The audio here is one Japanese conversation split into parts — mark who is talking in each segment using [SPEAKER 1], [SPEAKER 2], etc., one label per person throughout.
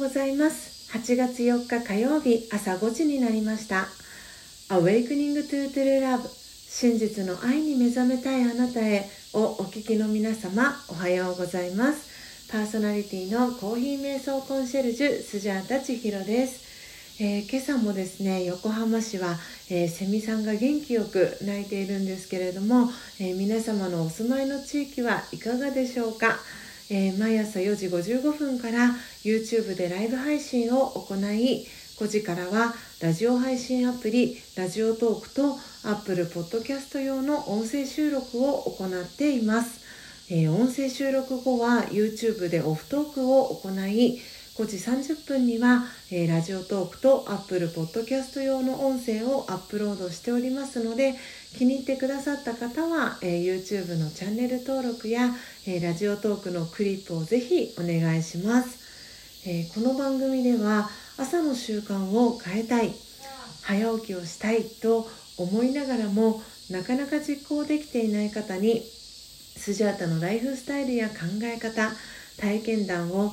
[SPEAKER 1] ございます。8月4日火曜日朝5時になりました。Awakening to True Love 真実の愛に目覚めたいあなたへをお聞きの皆様おはようございます。パーソナリティのコーヒー瞑想コンシェルジュスジャータ千尋です。えー、今朝もですね横浜市は、えー、セミさんが元気よく鳴いているんですけれども、えー、皆様のお住まいの地域はいかがでしょうか、え毎朝4時55分から YouTube でライブ配信を行い5時からはラジオ配信アプリラジオトークと Apple Podcast 用の音声収録を行っています、え音声収録後は YouTube でオフトークを行い5時30分には、えー、ラジオトークと Apple Podcast 用の音声をアップロードしておりますので気に入ってくださった方は、えー、YouTube のチャンネル登録や、えー、ラジオトークのクリップをぜひお願いします、えこの番組では朝の習慣を変えたい早起きをしたいと思いながらもなかなか実行できていない方にスジャータのライフスタイルや考え方体験談を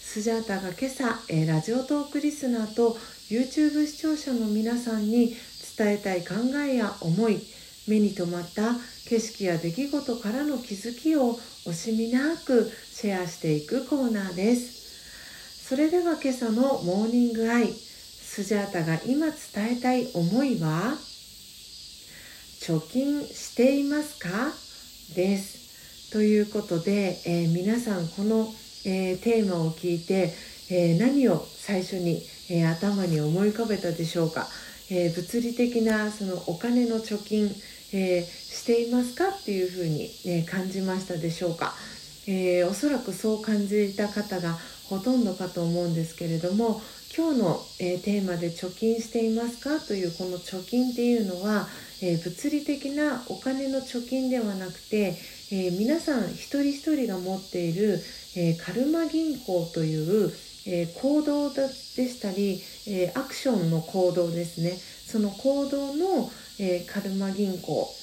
[SPEAKER 1] スジャータが今朝、えー、ラジオトークリスナーと YouTube 視聴者の皆さんに伝えたい考えや思い目に留まった景色や出来事からの気づきを惜しみなくシェアしていくコーナーです。それでは今朝のモーニングアイスジャータが今伝えたい思いは？貯金していますか？です。ということで、えー、皆さんこのえー、テーマを聞いて、えー、何を最初に、えー、頭に思い浮かべたでしょうか、え物理的なそのお金の貯金、えしていますかっていうふうに、ね、感じましたでしょうか、えおそらくそう感じた方がほとんどかと思うんですけれども今日の、えテーマで貯金していますかというこの貯金っていうのは、え物理的なお金の貯金ではなくて、え皆さん一人一人が持っているえー、カルマ銀行という、えー、行動でしたり、え、アクションの行動ですね。その行動の、えカルマ銀行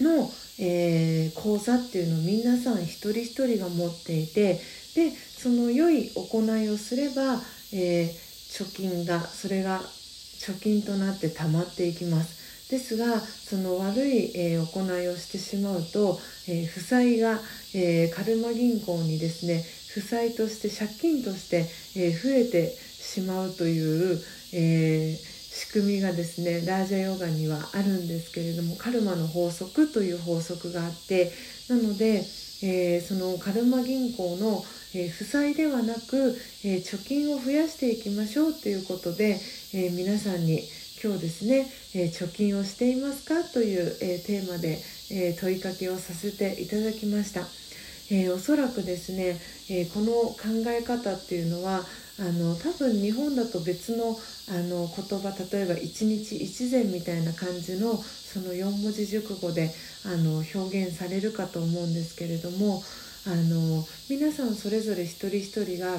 [SPEAKER 1] の、え口座っていうのを皆さん一人一人が持っていてでその良い行いをすれば、え貯金がそれが貯金となって溜まっていきます。ですがその悪い、えー、行いをしてしまうと、えー、負債が、えー、カルマ銀行にですね負債として借金として、え増えてしまうという、え仕組みがですねラージャヨガにはあるんですけれどもカルマの法則という法則があってなので、えそのカルマ銀行の、え負債ではなく、え貯金を増やしていきましょうということで、え皆さんに今日ですね、え貯金をしていますかという、えテーマで、え問いかけをさせていただきました。え、おそらくですね、え、この考え方っていうのはあの多分日本だと別のあの言葉例えば一日一善みたいな感じのその4文字熟語であの表現されるかと思うんですけれどもあの皆さんそれぞれ一人一人が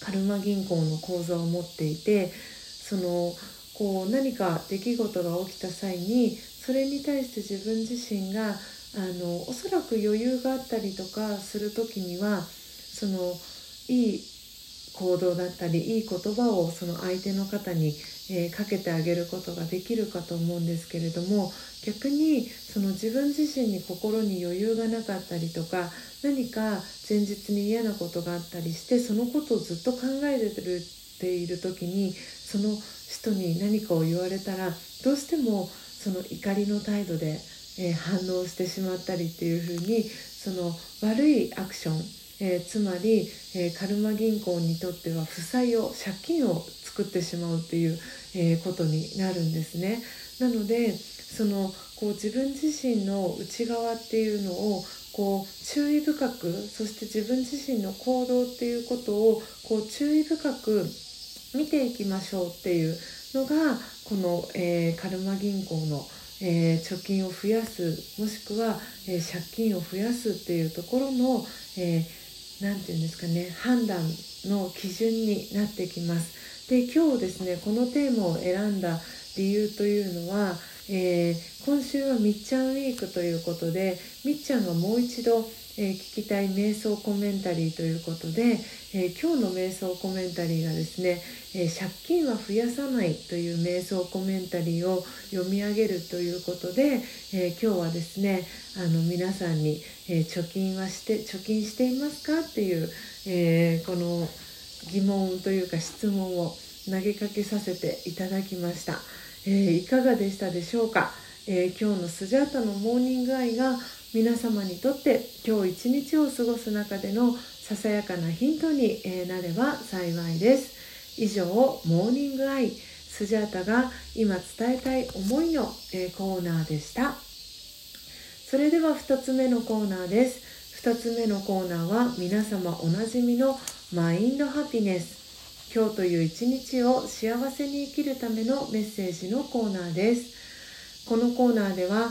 [SPEAKER 1] カルマ銀行の口座を持っていてそのこう何か出来事が起きた際にそれに対して自分自身があのおそらく余裕があったりとかする時にはそのいい行動だったりいい言葉をその相手の方に、えー、かけてあげることができるかと思うんですけれども逆にその自分自身に心に余裕がなかったりとか何か前日に嫌なことがあったりしてそのことをずっと考えてるっている時にその人に何かを言われたらどうしてもその怒りの態度で、えー、反応してしまったりっていうふうにその悪いアクション、えー、つまり、えー、カルマ銀行にとっては負債を借金を作ってしまうっていう、えことになるんですね。なのでそのこう自分自身の内側っていうのをこう注意深くそして自分自身の行動っていうことをこう注意深く見ていきましょうっていうのがこの、えー、カルマ銀行の、えー、貯金を増やすもしくは、えー、借金を増やすっていうところの何、えー、て言うんですかね判断の基準になってきます。で今日ですねこのテーマを選んだ理由というのは、えー、今週はみっちゃんウィークということでみっちゃんがもう一度、えー、聞きたい瞑想コメンタリーということで、えー、今日の瞑想コメンタリーがですね、え借金は増やさないという瞑想コメンタリーを読み上げるということで、え今日はですねあの皆さんに、え貯金はして貯金していますかっていう、えこの疑問というか質問を投げかけさせていただきました。え、いかがでしたでしょうか、え、今日のスジャータのモーニングアイが皆様にとって今日一日を過ごす中でのささやかなヒントになれば幸いです。以上モーニングアイスジャータが今伝えたい思いのコーナーでした。それでは2つ目のコーナーです。2つ目のコーナーは皆様おなじみのマインドハピネス。今日という一日を幸せに生きるためのメッセージのコーナーです。このコーナーでは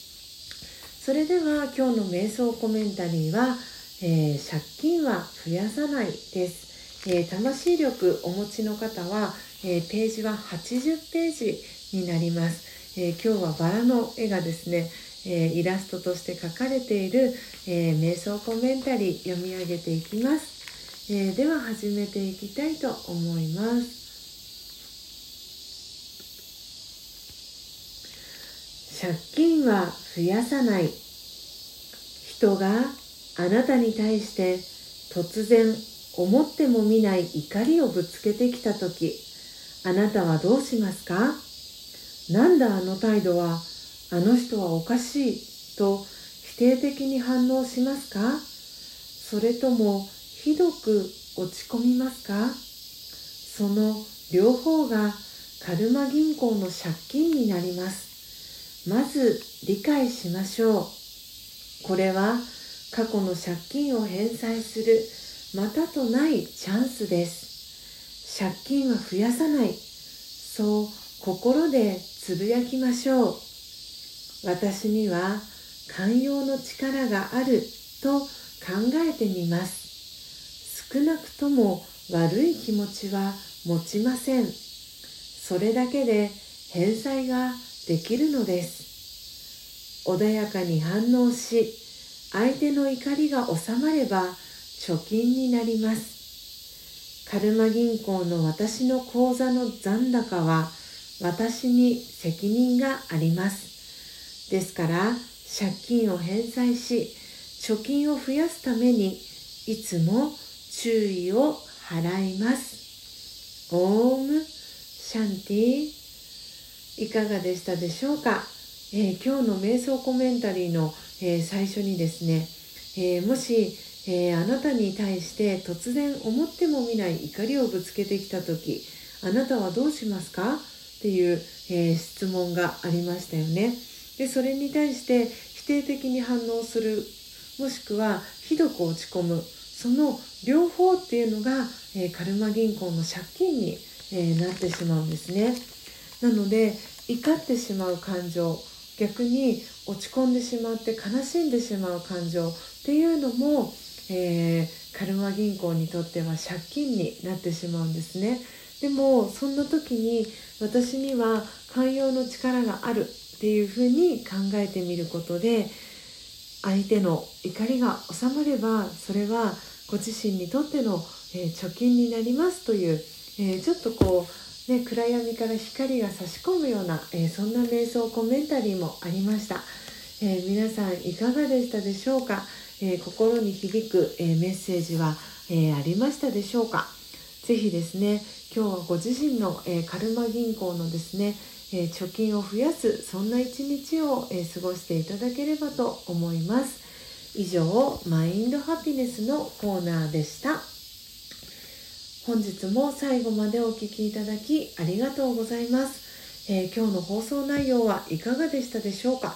[SPEAKER 1] それでは今日の瞑想コメンタリーは、えー、借金は増やさないです、えー、魂力お持ちの方は、えー、ページは80ページになります、え今日はバラの絵がですねえイラストとして描かれている、え瞑想コメンタリー読み上げていきます。え、では始めていきたいと思います。借金は増やさない。人があなたに対して突然思ってもみない怒りをぶつけてきた時あなたはどうしますか？なんだあの態度はあの人はおかしいと否定的に反応しますか？それともひどく落ち込みますか？その両方がカルマ銀行の借金になります。まず理解しましょう。これは過去の借金を返済するまたとないチャンスです。借金は増やさない。そう心でつぶやきましょう。私には寛容の力があると考えてみます。少なくとも悪い気持ちは持ちません。それだけで返済ができるのです。穏やかに反応し相手の怒りが収まれば貯金になります。カルマ銀行の私の口座の残高は私に責任があります。ですから借金を返済し貯金を増やすためにいつも注意を払います。オームシャンティいかがでしたでしょうか、えー、今日の瞑想コメンタリーの、えー、最初にですね、えー、もし、えあなたに対して突然思ってもみない怒りをぶつけてきた時あなたはどうしますか？っていう、え質問がありましたよね。でそれに対して否定的に反応するもしくはひどく落ち込むその両方っていうのが、え、カルマ銀行の借金に、え、なってしまうんですね。なので怒ってしまう感情逆に落ち込んでしまって悲しんでしまう感情っていうのも、えー、カルマ銀行にとっては借金になってしまうんですね。でもそんな時に私には寛容の力があるっていうふうに考えてみることで相手の怒りが収まればそれはご自身にとっての、え、貯金になりますという、え、ちょっとこう、ね、暗闇から光が差し込むような、えー、そんな瞑想コメンタリーもありました、え皆さんいかがでしたでしょうか、え心に響く、えメッセージは、えありましたでしょうか？ぜひですね今日はご自身の、えカルマ銀行のですねえ貯金を増やすそんな一日を、え過ごしていただければと思います。以上マインドハピネスのコーナーでした。本日も最後までお聴きいただきありがとうございます、えー、今日の放送内容はいかがでしたでしょうか、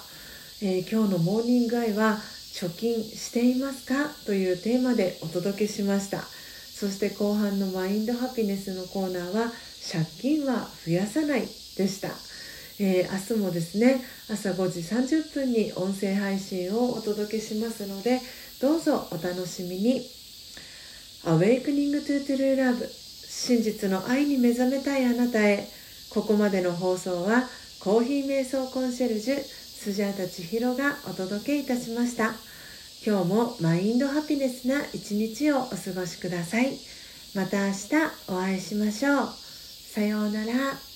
[SPEAKER 1] えー、今日のモーニングアイは貯金していますか？というテーマでお届けしました。そして後半のマインドハピネスのコーナーは借金は増やさないでした、えー、明日もですね朝5時30分に音声配信をお届けしますのでどうぞお楽しみに。アウェイクニングトゥートゥルーラブ真実の愛に目覚めたいあなたへ。ここまでの放送はコーヒー瞑想コンシェルジュスジャータ千尋がお届けいたしました。今日もマインドハピネスな一日をお過ごしください。また明日お会いしましょう。さようなら。